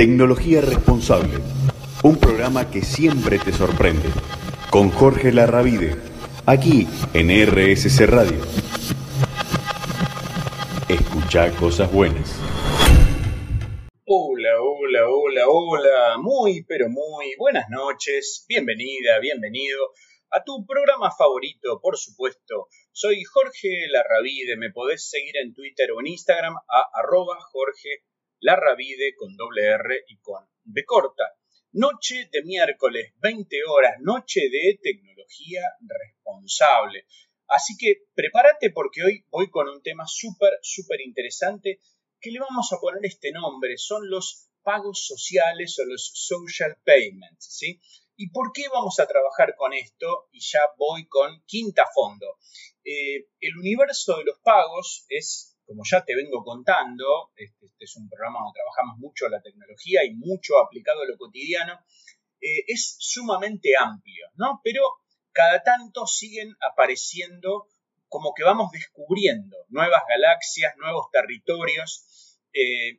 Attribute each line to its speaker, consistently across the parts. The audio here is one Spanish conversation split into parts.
Speaker 1: Tecnología Responsable, un programa que siempre te sorprende, con Jorge Larravide, aquí en RSC Radio. Escucha cosas buenas.
Speaker 2: Hola, hola, hola, hola, muy, pero muy buenas noches, bienvenida, bienvenido a tu programa favorito, por supuesto. Soy Jorge Larravide, me podés seguir en Twitter o en Instagram a arroba Jorge Larravide con doble R y con B corta. Noche de miércoles, 20 horas, noche de tecnología responsable. Así que prepárate porque hoy voy con un tema súper, súper interesante que le vamos a poner este nombre. Son los pagos sociales o los social payments, ¿sí? ¿Y por qué vamos a trabajar con esto? Y ya voy con quinta fondo. Eh, el universo de los pagos es, como ya te vengo contando, este, este, es un programa donde trabajamos mucho la tecnología y mucho aplicado a lo cotidiano, eh, es sumamente amplio, ¿no? Pero cada tanto siguen apareciendo como que vamos descubriendo nuevas galaxias, nuevos territorios. Eh,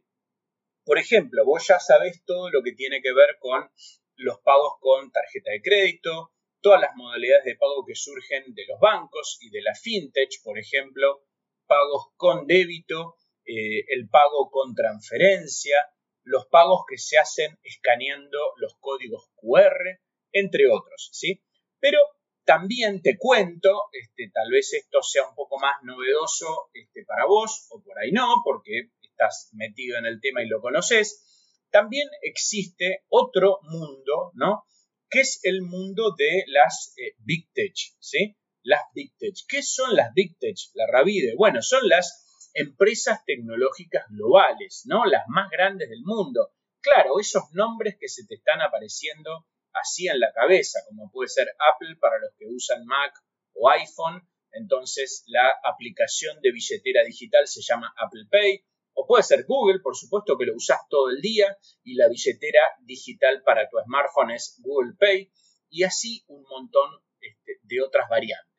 Speaker 2: por ejemplo, vos ya sabés todo lo que tiene que ver con los pagos con tarjeta de crédito, todas las modalidades de pago que surgen de los bancos y de la fintech, por ejemplo, pagos con débito, eh, el pago con transferencia, los pagos que se hacen escaneando los códigos QR, entre otros, ¿sí? Pero también te cuento, este, tal vez esto sea un poco más novedoso este, para vos, o por ahí no, porque estás metido en el tema y lo conoces, también existe otro mundo, ¿no? Que es el mundo de las eh, Big Tech, ¿sí? Las Big. ¿Qué son las Big Tech? La Ravide. Bueno, son las empresas tecnológicas globales, ¿no? Las más grandes del mundo. Claro, esos nombres que se te están apareciendo así en la cabeza, como puede ser Apple para los que usan Mac o iPhone, entonces la aplicación de billetera digital se llama Apple Pay, o puede ser Google, por supuesto que lo usas todo el día y la billetera digital para tu smartphone es Google Pay y así un montón este, de otras variantes,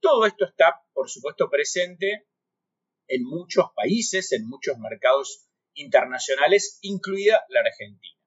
Speaker 2: Todo esto está, por supuesto, presente en muchos países, en muchos mercados internacionales, incluida la Argentina.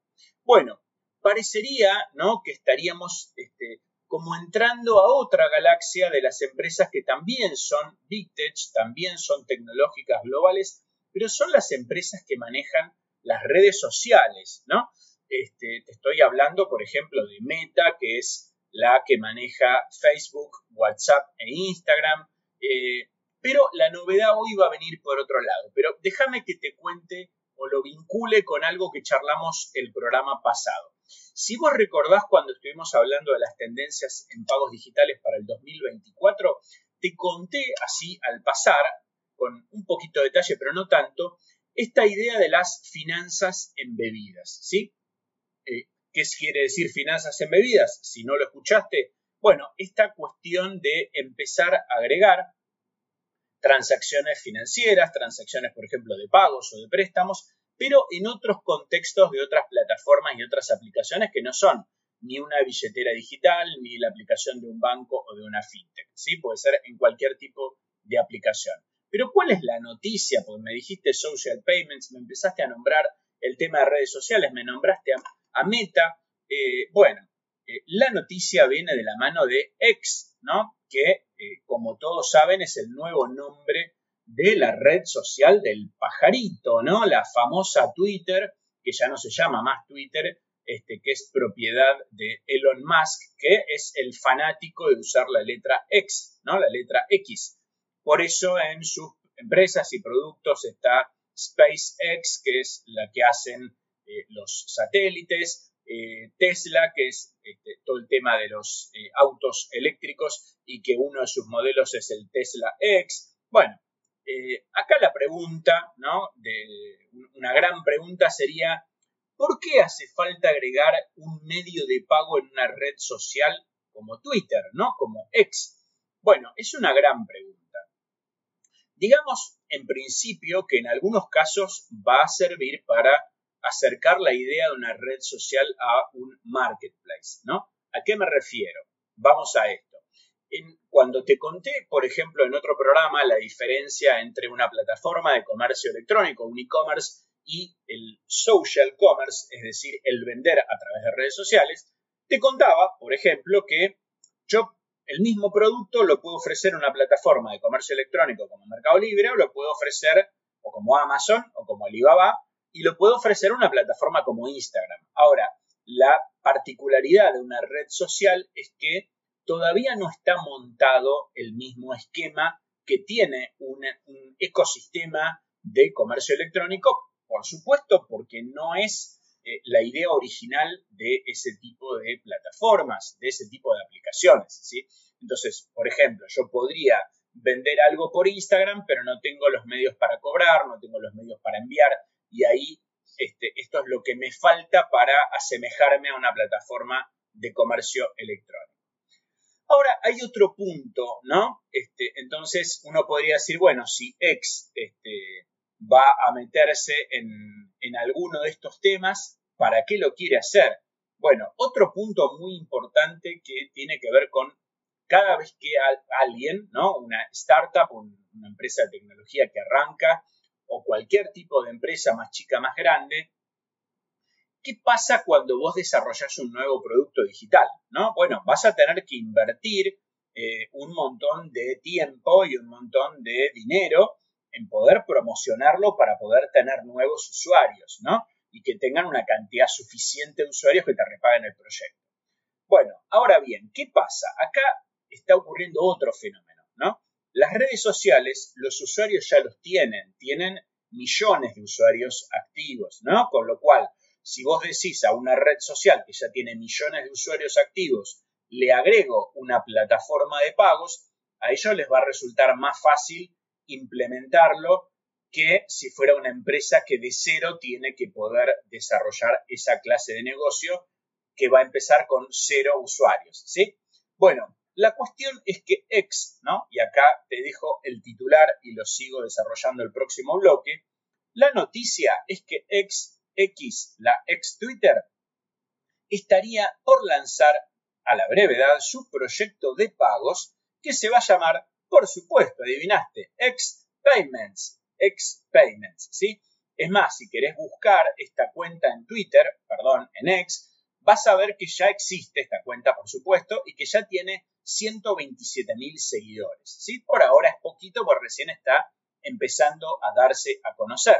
Speaker 2: Bueno, parecería, ¿no? Que estaríamos este, como entrando a otra galaxia de las empresas que también son big tech, también son tecnológicas globales pero son las empresas que manejan las redes sociales, ¿no? Este, te estoy hablando, por ejemplo, de Meta, que es la que maneja Facebook, WhatsApp e Instagram. Eh, pero la novedad hoy va a venir por otro lado. Pero déjame que te cuente o lo vincule con algo que charlamos el programa pasado. Si vos recordás cuando estuvimos hablando de las tendencias en pagos digitales para el 2024, te conté así al pasar con un poquito de detalle, pero no tanto, esta idea de las finanzas embebidas, ¿sí? Eh, ¿Qué quiere decir finanzas embebidas? Si no lo escuchaste, bueno, esta cuestión de empezar a agregar transacciones financieras, transacciones, por ejemplo, de pagos o de préstamos, pero en otros contextos de otras plataformas y otras aplicaciones que no son ni una billetera digital, ni la aplicación de un banco o de una fintech, ¿sí? Puede ser en cualquier tipo de aplicación. Pero ¿cuál es la noticia? Porque me dijiste social payments, me empezaste a nombrar el tema de redes sociales, me nombraste a, Meta. Eh, bueno, eh, la noticia viene de la mano de X, ¿no? Que, eh, como todos saben, es el nuevo nombre de la red social del pajarito, ¿no? La famosa Twitter, que ya no se llama más Twitter, este, que es propiedad de Elon Musk, que es el fanático de usar la letra X, ¿no? La letra X. Por eso en sus empresas y productos está SpaceX, que es la que hacen eh, los satélites, eh, Tesla, que es este, todo el tema de los eh, autos eléctricos y que uno de sus modelos es el Tesla X. Bueno, acá la pregunta, ¿no? una gran pregunta sería, ¿por qué hace falta agregar un medio de pago en una red social como Twitter, ¿no? Como X? Bueno, es una gran pregunta. Digamos, en principio, que en algunos casos va a servir para acercar la idea de una red social a un marketplace, ¿no? ¿A qué me refiero? Vamos a esto. cuando te conté, por ejemplo, en otro programa, la diferencia entre una plataforma de comercio electrónico, un e-commerce, y el social commerce, es decir, el vender a través de redes sociales, te contaba, por ejemplo, que yo el mismo producto lo puedo ofrecer en una plataforma de comercio electrónico como Mercado Libre o lo puedo ofrecer o como Amazon o como Alibaba y lo puedo ofrecer una plataforma como Instagram. Ahora, la particularidad de una red social es que todavía no está montado el mismo esquema que tiene un, ecosistema de comercio electrónico, por supuesto, porque no es eh, la idea original de ese tipo de plataformas, de ese tipo de aplicaciones. ¿sí? Entonces, por ejemplo, yo podría vender algo por Instagram, pero no tengo los medios para cobrar, no tengo los medios para enviar, y ahí este, esto es lo que me falta para asemejarme a una plataforma de comercio electrónico. Ahora, hay otro punto, ¿no? Este, entonces, uno podría decir, bueno, si X este, va a meterse en, en alguno de estos temas, ¿para qué lo quiere hacer? Bueno, otro punto muy importante que tiene que ver con cada vez que alguien, ¿no? Una startup, una empresa de tecnología que arranca, o cualquier tipo de empresa más chica, más grande, ¿qué pasa cuando vos desarrollas un nuevo producto digital? ¿no? Bueno, vas a tener que invertir eh, un montón de tiempo y un montón de dinero en poder promocionarlo para poder tener nuevos usuarios, ¿no? Y que tengan una cantidad suficiente de usuarios que te repaguen el proyecto. Bueno, ahora bien, ¿qué pasa? Acá está ocurriendo otro fenómeno, ¿no? Las redes sociales, los usuarios ya los tienen, tienen millones de usuarios activos, ¿no? Con lo cual, si vos decís a una red social que ya tiene millones de usuarios activos, le agrego una plataforma de pagos, a ellos les va a resultar más fácil implementarlo que si fuera una empresa que de cero tiene que poder desarrollar esa clase de negocio que va a empezar con cero usuarios, ¿sí? Bueno, la cuestión es que X, ¿no? Y acá te dejo el titular y lo sigo desarrollando el próximo bloque. La noticia es que X, X, la ex Twitter, estaría por lanzar a la brevedad su proyecto de pagos que se va a llamar, por supuesto, adivinaste, X Payments, X Payments, ¿sí? Es más, si querés buscar esta cuenta en Twitter, perdón, en X, vas a ver que ya existe esta cuenta, por supuesto, y que ya tiene 127 mil seguidores. ¿sí? Por ahora es poquito porque recién está empezando a darse a conocer.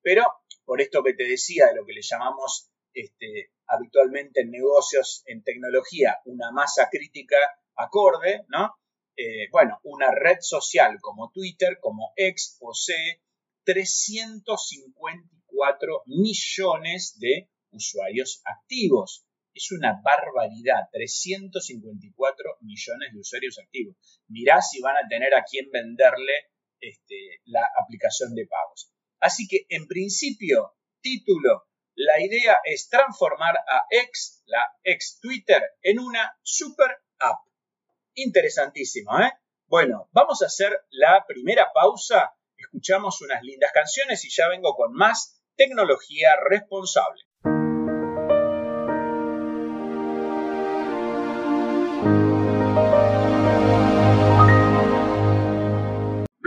Speaker 2: Pero por esto que te decía de lo que le llamamos este, habitualmente en negocios, en tecnología, una masa crítica acorde, ¿no? Eh, bueno, una red social como Twitter, como X posee 354 millones de usuarios activos es una barbaridad, 354 millones de usuarios activos. Mirá si van a tener a quién venderle este, la aplicación de pagos. Así que, en principio, título, la idea es transformar a X, la ex Twitter, en una super app. Interesantísimo, ¿eh? Bueno, vamos a hacer la primera pausa, escuchamos unas lindas canciones y ya vengo con más tecnología responsable.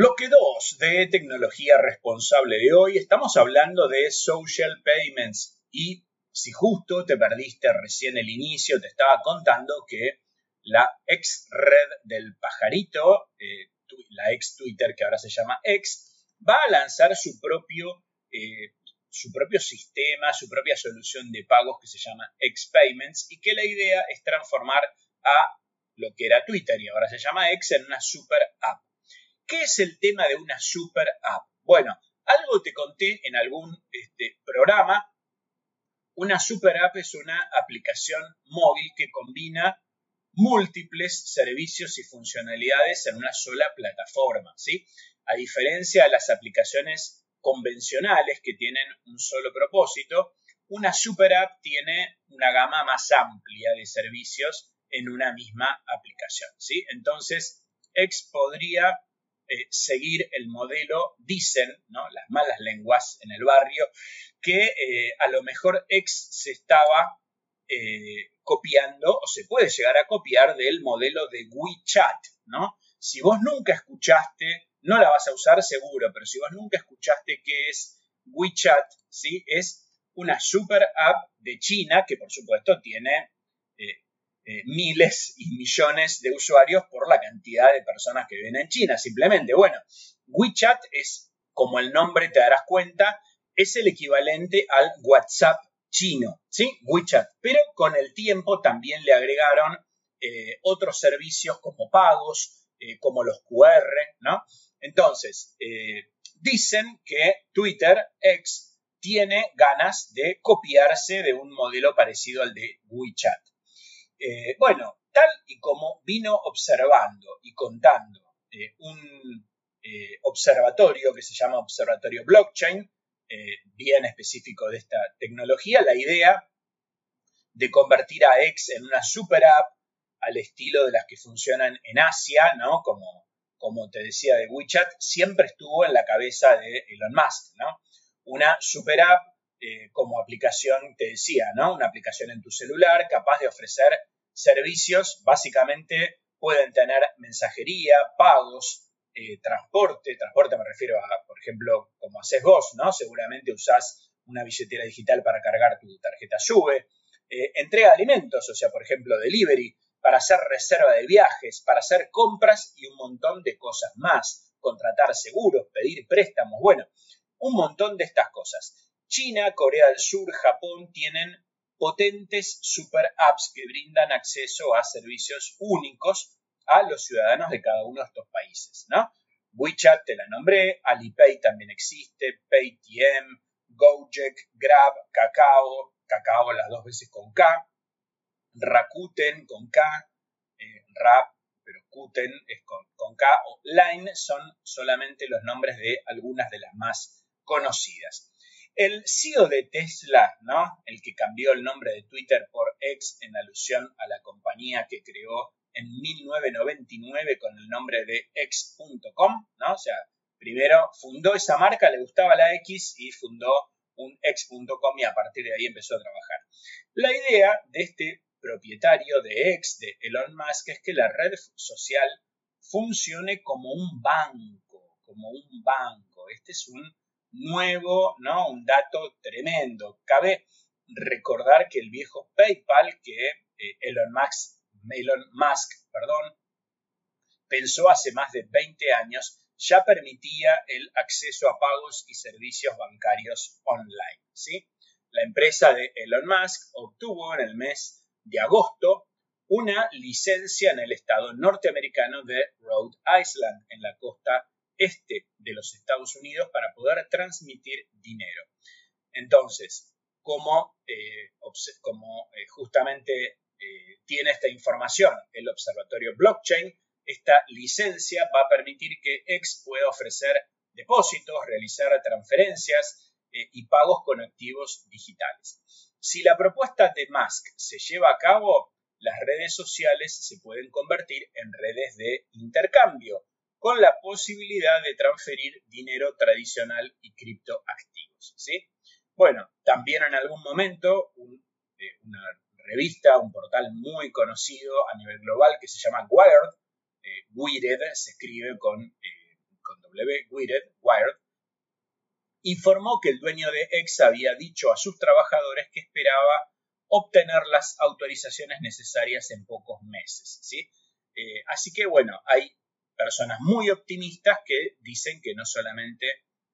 Speaker 2: Bloque 2 de tecnología responsable de hoy. Estamos hablando de social payments y si justo te perdiste recién el inicio, te estaba contando que la ex red del pajarito, eh, la ex Twitter que ahora se llama X, va a lanzar su propio, eh, su propio sistema, su propia solución de pagos que se llama X Payments y que la idea es transformar a lo que era Twitter y ahora se llama X en una super app. ¿Qué es el tema de una super app? Bueno, algo te conté en algún este, programa. Una super app es una aplicación móvil que combina múltiples servicios y funcionalidades en una sola plataforma, ¿sí? A diferencia de las aplicaciones convencionales que tienen un solo propósito, una super app tiene una gama más amplia de servicios en una misma aplicación, ¿sí? Entonces, X podría eh, seguir el modelo, dicen ¿no? las malas lenguas en el barrio, que eh, a lo mejor X se estaba eh, copiando o se puede llegar a copiar del modelo de WeChat, ¿no? Si vos nunca escuchaste, no la vas a usar seguro, pero si vos nunca escuchaste qué es WeChat, ¿sí? Es una super app de China que por supuesto tiene eh, eh, miles y millones de usuarios por la cantidad de personas que viven en China. Simplemente, bueno, WeChat es, como el nombre te darás cuenta, es el equivalente al WhatsApp chino, ¿sí? WeChat. Pero con el tiempo también le agregaron eh, otros servicios como pagos, como los QR, ¿no? Entonces, dicen que Twitter, X, tiene ganas de copiarse de un modelo parecido al de WeChat. Eh, bueno, tal y como vino observando y contando eh, un eh, observatorio que se llama Observatorio Blockchain, bien específico de esta tecnología, la idea de convertir a X en una super app al estilo de las que funcionan en Asia, ¿no? Como, como te decía de WeChat, siempre estuvo en la cabeza de Elon Musk, ¿no? Una super app eh, como aplicación, te decía, ¿no? Una aplicación en tu celular capaz de ofrecer servicios, básicamente pueden tener mensajería, pagos, eh, transporte, transporte me refiero a, por ejemplo, como haces vos, ¿no? Seguramente usás una billetera digital para cargar tu tarjeta SUBE, eh, entrega de alimentos, o sea, por ejemplo, delivery, para hacer reserva de viajes, para hacer compras y un montón de cosas más, contratar seguros, pedir préstamos, bueno, un montón de estas cosas. China, Corea del Sur, Japón tienen potentes super apps que brindan acceso a servicios únicos a los ciudadanos de cada uno de estos países, ¿no? WeChat te la nombré, Alipay también existe, Paytm, Gojek, Grab, Kakao, Kakao las dos veces con K, Rakuten con K, eh, Rap, pero Kuten es con, con K, o Line son solamente los nombres de algunas de las más conocidas. El CEO de Tesla, ¿no? El que cambió el nombre de Twitter por X en alusión a la compañía que creó en 1999 con el nombre de X.com, ¿no? O sea, primero fundó esa marca, le gustaba la X y fundó un X.com y a partir de ahí empezó a trabajar. La idea de este propietario de X, de Elon Musk, es que la red social funcione como un banco, como un banco. Este es un nuevo, ¿no? Un dato tremendo. Cabe recordar que el viejo PayPal que eh, Elon, Musk, Elon Musk perdón, pensó hace más de 20 años ya permitía el acceso a pagos y servicios bancarios online. ¿sí? La empresa de Elon Musk obtuvo en el mes de agosto una licencia en el estado norteamericano de Rhode Island, en la costa este de los Estados Unidos para poder transmitir dinero. Entonces, como, eh, eh, justamente eh, tiene esta información el observatorio blockchain, esta licencia va a permitir que X pueda ofrecer depósitos, realizar transferencias y pagos con activos digitales. Si la propuesta de Musk se lleva a cabo, las redes sociales se pueden convertir en redes de intercambio, con la posibilidad de transferir dinero tradicional y criptoactivos. ¿sí? Bueno, también en algún momento eh, una revista, un portal muy conocido a nivel global que se llama Wired, eh, Wired se escribe con, eh, con W, Wired, Wired, informó que el dueño de X había dicho a sus trabajadores que esperaba obtener las autorizaciones necesarias en pocos meses. ¿sí? así que bueno, hay personas muy optimistas que dicen que no solamente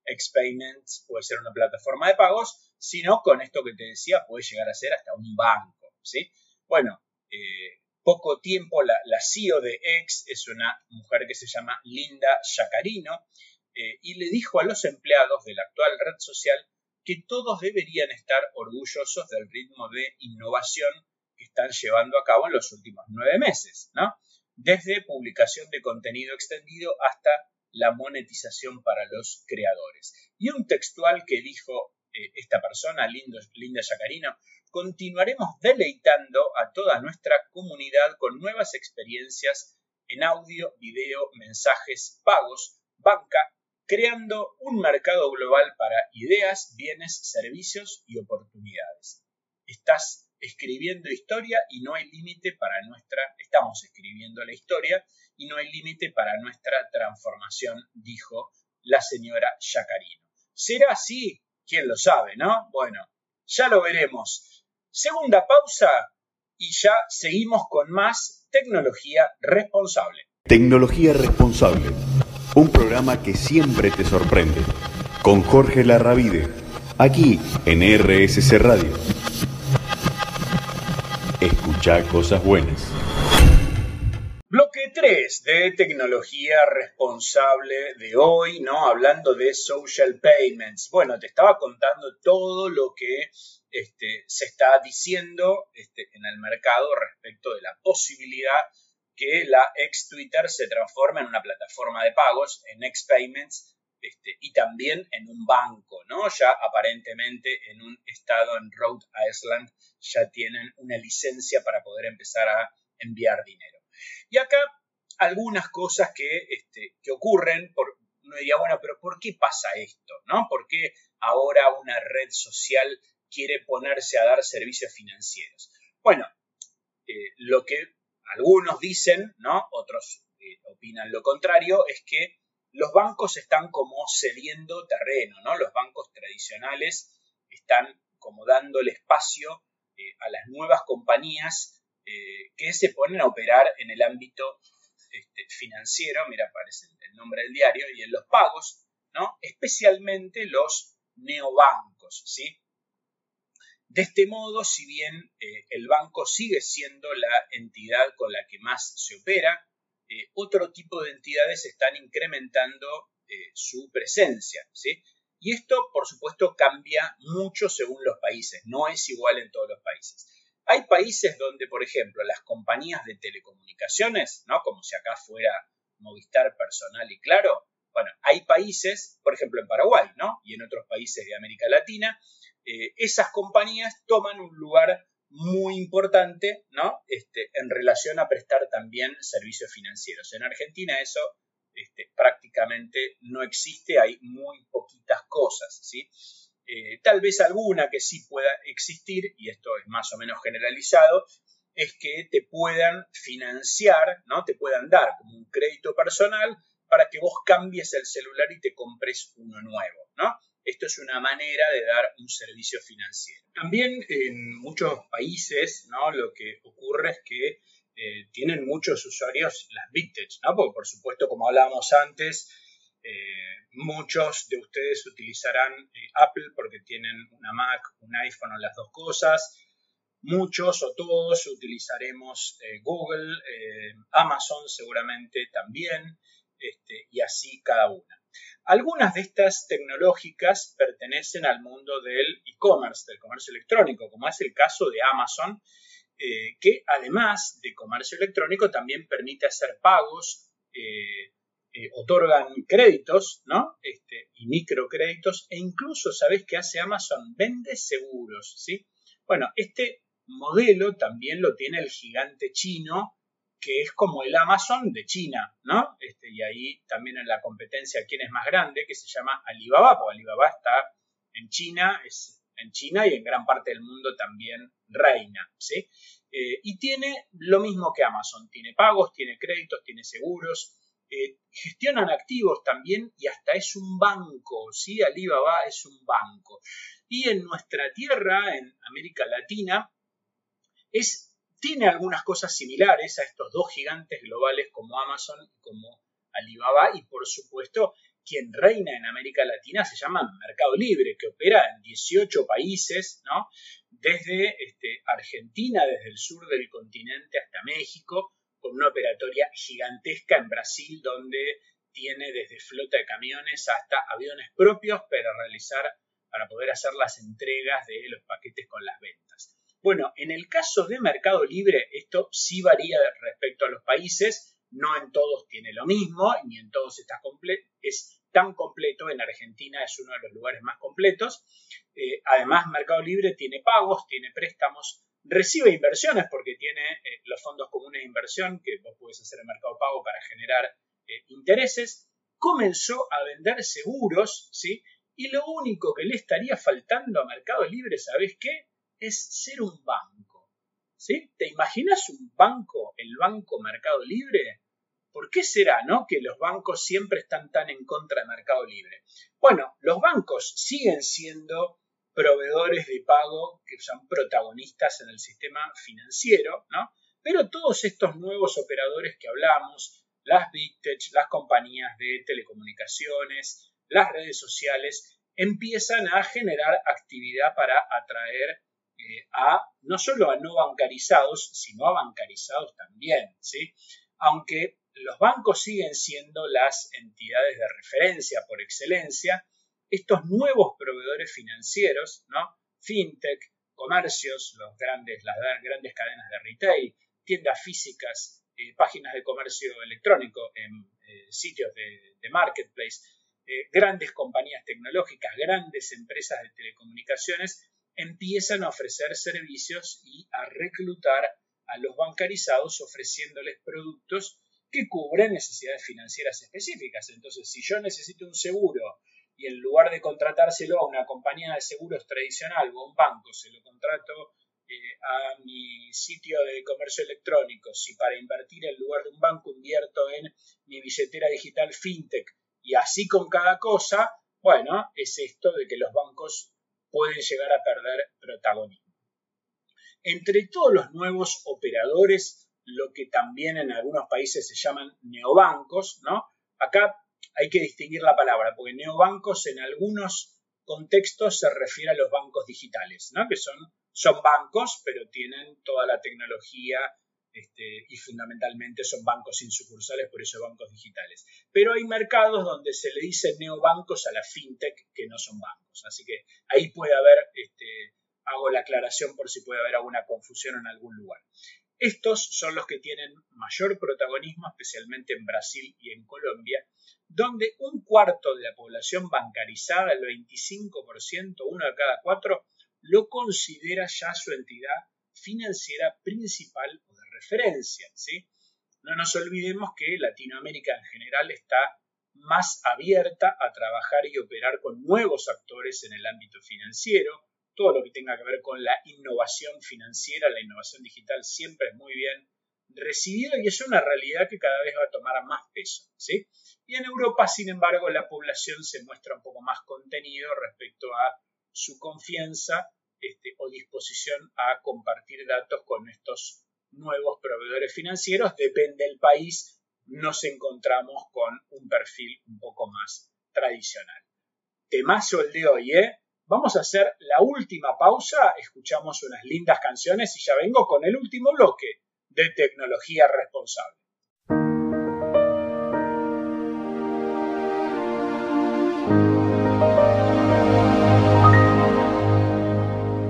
Speaker 2: Xpayments puede ser una plataforma de pagos, sino con esto que te decía puede llegar a ser hasta un banco, ¿sí? Bueno, eh, poco tiempo la, CEO de X es una mujer que se llama Linda Yacarino eh, y le dijo a los empleados de la actual red social que todos deberían estar orgullosos del ritmo de innovación que están llevando a cabo en los últimos nueve meses, ¿no? Desde publicación de contenido extendido hasta la monetización para los creadores. Y un textual que dijo eh, esta persona, Linda Yacarino, continuaremos deleitando a toda nuestra comunidad con nuevas experiencias en audio, video, mensajes, pagos, banca, creando un mercado global para ideas, bienes, servicios y oportunidades. Estás escribiendo historia y no hay límite para nuestra, estamos escribiendo la historia y no hay límite para nuestra transformación, dijo la señora Yacarino. ¿Será así? ¿Quién lo sabe, no? Bueno, ya lo veremos. Segunda pausa y ya seguimos con más tecnología responsable.
Speaker 1: Tecnología responsable. Un programa que siempre te sorprende. Con Jorge Larravide. Aquí en RSC Radio. Escucha cosas buenas.
Speaker 2: Bloque 3 de tecnología responsable de hoy, ¿no? Hablando de social payments. Bueno, te estaba contando todo lo que este, se está diciendo este, en el mercado respecto de la posibilidad que la ex Twitter se transforme en una plataforma de pagos, en ex payments, este, y también en un banco, ¿no? Ya aparentemente en un estado en Rhode Island ya tienen una licencia para poder empezar a enviar dinero. Y acá algunas cosas que, este, que ocurren, por, uno diría, bueno, pero ¿por qué pasa esto? ¿no? ¿Por qué ahora una red social quiere ponerse a dar servicios financieros? Bueno, eh, lo que algunos dicen, ¿no? Otros eh, opinan lo contrario, es que los bancos están como cediendo terreno, ¿no? Los bancos tradicionales están como dándole espacio eh, a las nuevas compañías eh, que se ponen a operar en el ámbito este, financiero, mira, aparece el nombre del diario, y en los pagos, ¿no? Especialmente los neobancos, ¿sí? De este modo, si bien eh, el banco sigue siendo la entidad con la que más se opera, otro tipo de entidades están incrementando su presencia, ¿sí? Y esto, por supuesto, cambia mucho según los países, no es igual en todos los países. Hay países donde, por ejemplo, las compañías de telecomunicaciones, ¿no? Como si acá fuera Movistar Personal y Claro, bueno, hay países, por ejemplo en Paraguay, ¿no? Y en otros países de América Latina, eh, esas compañías toman un lugar muy importante, ¿no? Este, en relación a prestar también servicios financieros. En Argentina eso este, prácticamente no existe, hay muy poquitas cosas, ¿sí? Eh, tal vez alguna que sí pueda existir, y esto es más o menos generalizado, es que te puedan financiar, ¿no? Te puedan dar como un crédito personal para que vos cambies el celular y te compres uno nuevo, ¿no? Esto es una manera de dar un servicio financiero. También en muchos países, ¿no? Lo que ocurre es que eh, tienen muchos usuarios las vintage, ¿no? Porque por supuesto, como hablábamos antes, eh, muchos de ustedes utilizarán eh, Apple porque tienen una Mac, un iPhone o las dos cosas. Muchos o todos utilizaremos Google, Amazon seguramente también, este, y así cada una. Algunas de estas tecnológicas pertenecen al mundo del e-commerce, del comercio electrónico, como es el caso de Amazon, que además de comercio electrónico también permite hacer pagos eh, otorgan créditos, ¿no? Este, y microcréditos, e incluso, ¿sabes qué hace Amazon? Vende seguros, ¿sí? Bueno, este modelo también lo tiene el gigante chino, que es como el Amazon de China, ¿no? Este, y ahí también en la competencia, ¿quién es más grande? Que se llama Alibaba, porque Alibaba está en China, es en China y en gran parte del mundo también reina, ¿sí? Eh, y tiene lo mismo que Amazon, tiene pagos, tiene créditos, tiene seguros, eh, gestionan activos también y hasta es un banco, ¿sí? Alibaba es un banco. Y en nuestra tierra, en América Latina, es, tiene algunas cosas similares a estos dos gigantes globales como Amazon y como Alibaba y por supuesto quien reina en América Latina se llama Mercado Libre, que opera en 18 países, ¿no? Desde este, Argentina, desde el sur del continente hasta México, con una operatoria gigantesca en Brasil donde tiene desde flota de camiones hasta aviones propios para realizar, para poder hacer las entregas de los paquetes con las ventas. Bueno, en el caso de Mercado Libre, esto sí varía respecto a los países, no en todos tiene lo mismo, ni en todos está es tan completo, en Argentina es uno de los lugares más completos. Eh, además, Mercado Libre tiene pagos, tiene préstamos, recibe inversiones porque tiene eh, los fondos comunes de inversión que vos podés hacer en Mercado Pago para generar eh, intereses, comenzó a vender seguros, ¿sí? Y lo único que le estaría faltando a Mercado Libre, ¿sabes qué? Es ser un banco, ¿sí? ¿Te imaginas un banco, el banco Mercado Libre? ¿Por qué será, no? Que los bancos siempre están tan en contra del mercado libre. Bueno, los bancos siguen siendo proveedores de pago que son protagonistas en el sistema financiero, ¿no? Pero todos estos nuevos operadores que hablamos, las Big Tech, las compañías de telecomunicaciones, las redes sociales, empiezan a generar actividad para atraer eh, a no solo a no bancarizados, sino a bancarizados también, ¿sí? Aunque los bancos siguen siendo las entidades de referencia por excelencia, estos nuevos proveedores financieros, ¿no? fintech, comercios, los grandes, las grandes cadenas de retail, tiendas físicas, eh, páginas de comercio electrónico, en eh, sitios de, marketplace, eh, grandes compañías tecnológicas, grandes empresas de telecomunicaciones, empiezan a ofrecer servicios y a reclutar a los bancarizados ofreciéndoles productos que cubren necesidades financieras específicas. Entonces, si yo necesito un seguro y en lugar de contratárselo a una compañía de seguros tradicional o a un banco, se lo contrato eh, a mi sitio de comercio electrónico, si para invertir en lugar de un banco invierto en mi billetera digital fintech y así con cada cosa, bueno, es esto de que los bancos pueden llegar a perder protagonismo. Entre todos los nuevos operadores lo que también en algunos países se llaman neobancos, ¿no? Acá hay que distinguir la palabra, porque neobancos en algunos contextos se refiere a los bancos digitales, ¿no? Que son, son bancos, pero tienen toda la tecnología este, y fundamentalmente son bancos sin sucursales, por eso bancos digitales. Pero hay mercados donde se le dice neobancos a la fintech que no son bancos. Así que ahí puede haber, este, hago la aclaración por si puede haber alguna confusión en algún lugar. Estos son los que tienen mayor protagonismo, especialmente en Brasil y en Colombia, donde un cuarto de la población bancarizada, el 25%, uno de cada cuatro, lo considera ya su entidad financiera principal o de referencia. No nos olvidemos que Latinoamérica en general está más abierta a trabajar y operar con nuevos actores en el ámbito financiero, todo lo que tenga que ver con la innovación financiera, la innovación digital siempre es muy bien recibido y es una realidad que cada vez va a tomar más peso. Y en Europa, sin embargo, la población se muestra un poco más contenido respecto a su confianza este, o disposición a compartir datos con estos nuevos proveedores financieros. Depende del país, nos encontramos con un perfil un poco más tradicional. Temazo el de hoy, ¿eh? Vamos a hacer la última pausa, escuchamos unas lindas canciones y ya vengo con el último bloque de tecnología responsable.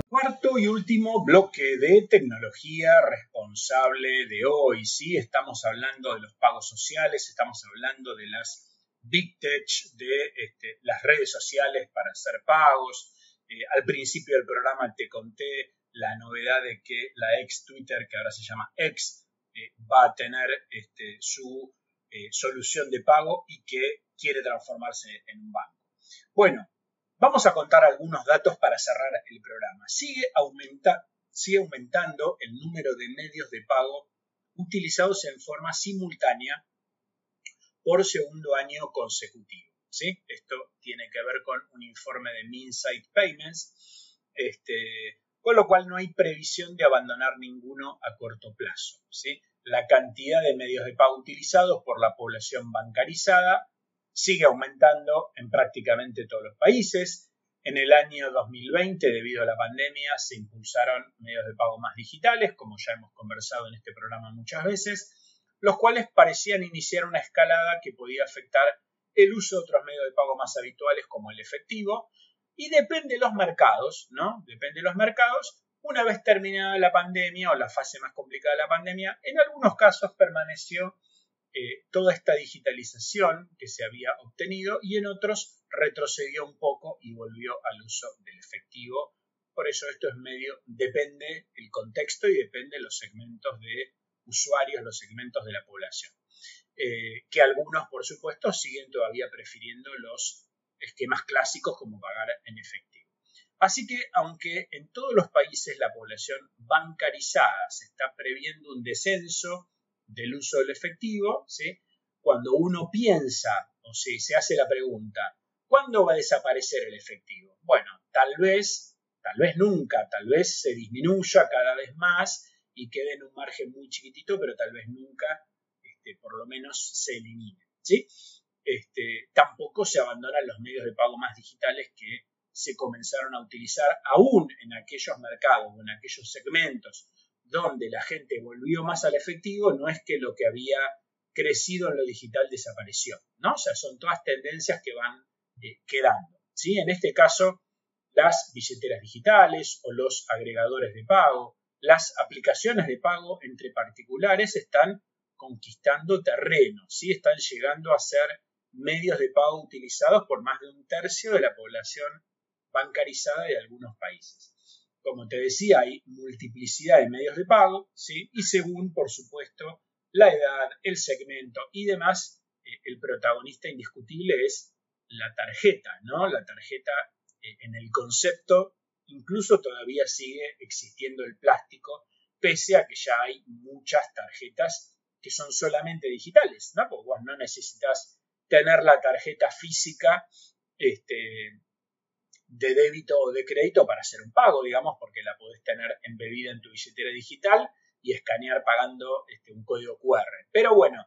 Speaker 2: Cuarto y último bloque de tecnología responsable de hoy. Sí, estamos hablando de los pagos sociales, estamos hablando de las big tech de este, las redes sociales para hacer pagos. Eh, al principio del programa te conté la novedad de que la ex Twitter, que ahora se llama X, eh, va a tener este, su eh, solución de pago y que quiere transformarse en un banco. Bueno, vamos a contar algunos datos para cerrar el programa. Sigue aumentando el número de medios de pago utilizados en forma simultánea por segundo año consecutivo. ¿sí? Esto tiene que ver con un informe de Minsight Payments, este, con lo cual no hay previsión de abandonar ninguno a corto plazo. ¿sí? La cantidad de medios de pago utilizados por la población bancarizada sigue aumentando en prácticamente todos los países. En el año 2020, debido a la pandemia, se impulsaron medios de pago más digitales, como ya hemos conversado en este programa muchas veces, los cuales parecían iniciar una escalada que podía afectar el uso de otros medios de pago más habituales como el efectivo, y depende de los mercados, ¿no? Depende de los mercados. Una vez terminada la pandemia o la fase más complicada de la pandemia, en algunos casos permaneció eh, toda esta digitalización que se había obtenido y en otros retrocedió un poco y volvió al uso del efectivo. Por eso esto es medio, depende el contexto y depende de los segmentos de usuarios, los segmentos de la población. Eh, que algunos, por supuesto, siguen todavía prefiriendo los esquemas clásicos como pagar en efectivo. Así que, aunque en todos los países la población bancarizada se está previendo un descenso del uso del efectivo, cuando uno piensa o se, se hace la pregunta, ¿cuándo va a desaparecer el efectivo? Bueno, tal vez, tal vez nunca, tal vez se disminuya cada vez más y quede en un margen muy chiquitito, pero tal vez nunca, este, por lo menos, se elimine. ¿sí? Este, tampoco se abandonan los medios de pago más digitales que se comenzaron a utilizar aún en aquellos mercados o en aquellos segmentos donde la gente volvió más al efectivo, no es que lo que había crecido en lo digital desapareció, ¿no? O sea, son todas tendencias que van eh, quedando, ¿sí? En este caso, las billeteras digitales o los agregadores de pago, las aplicaciones de pago entre particulares están conquistando terreno, ¿sí? Están llegando a ser medios de pago utilizados por más de un tercio de la población bancarizada de algunos países. Como te decía, hay multiplicidad de medios de pago, ¿sí? Y según, por supuesto, la edad, el segmento y demás, eh, el protagonista indiscutible es la tarjeta, ¿no? La tarjeta eh, en el concepto incluso todavía sigue existiendo el plástico, pese a que ya hay muchas tarjetas que son solamente digitales, ¿no? Porque vos no necesitas tener la tarjeta física este, de débito o de crédito para hacer un pago, digamos, porque la podés tener embebida en tu billetera digital y escanear pagando este, un código QR. Pero bueno,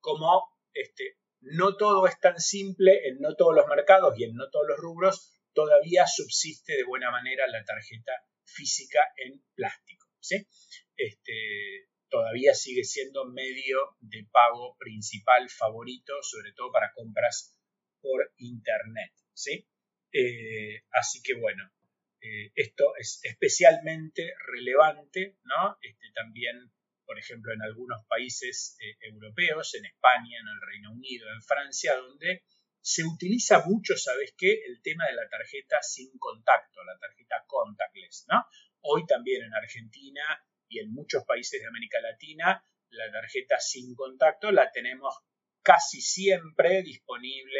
Speaker 2: como este, no todo es tan simple en no todos los mercados y en no todos los rubros, todavía subsiste de buena manera la tarjeta física en plástico. ¿sí? Este, todavía sigue siendo medio de pago principal favorito, sobre todo para compras por internet. ¿sí? Eh, así que bueno, eh, esto es especialmente relevante, ¿no? Este, también, por ejemplo, en algunos países eh, europeos, en España, en el Reino Unido, en Francia, donde se utiliza mucho, ¿sabes qué? El tema de la tarjeta sin contacto, la tarjeta contactless, ¿no? Hoy también en Argentina y en muchos países de América Latina, la tarjeta sin contacto la tenemos casi siempre disponible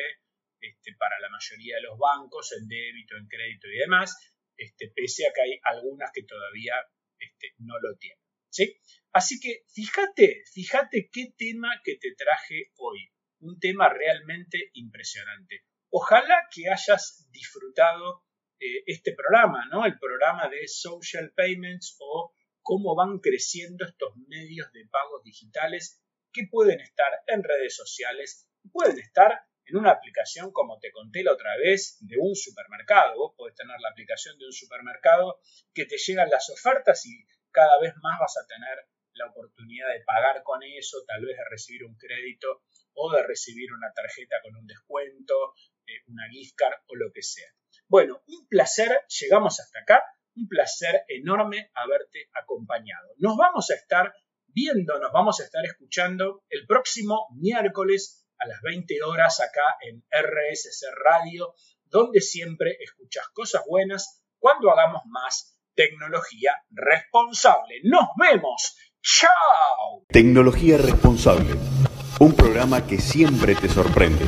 Speaker 2: este, para la mayoría de los bancos, en débito, en crédito y demás, este, pese a que hay algunas que todavía este, no lo tienen. ¿sí? Así que fíjate, fíjate qué tema que te traje hoy. Un tema realmente impresionante. Ojalá que hayas disfrutado eh, este programa, ¿no? El programa de Social Payments o cómo van creciendo estos medios de pagos digitales que pueden estar en redes sociales, pueden estar en una aplicación, como te conté la otra vez, de un supermercado. Vos podés tener la aplicación de un supermercado que te llegan las ofertas y cada vez más vas a tener la oportunidad de pagar con eso, tal vez de recibir un crédito o de recibir una tarjeta con un descuento, eh, una gift card o lo que sea. Bueno, un placer, llegamos hasta acá, un placer enorme haberte acompañado. Nos vamos a estar viendo, nos vamos a estar escuchando el próximo miércoles a las 20 horas acá en RSC Radio, donde siempre escuchas cosas buenas cuando hagamos más tecnología responsable. Nos vemos. ¡Chao!
Speaker 1: Tecnología responsable. Un programa que siempre te sorprende.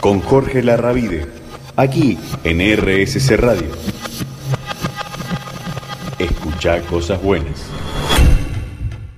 Speaker 1: Con Jorge Larravide. Aquí en RSC Radio. Escucha cosas buenas.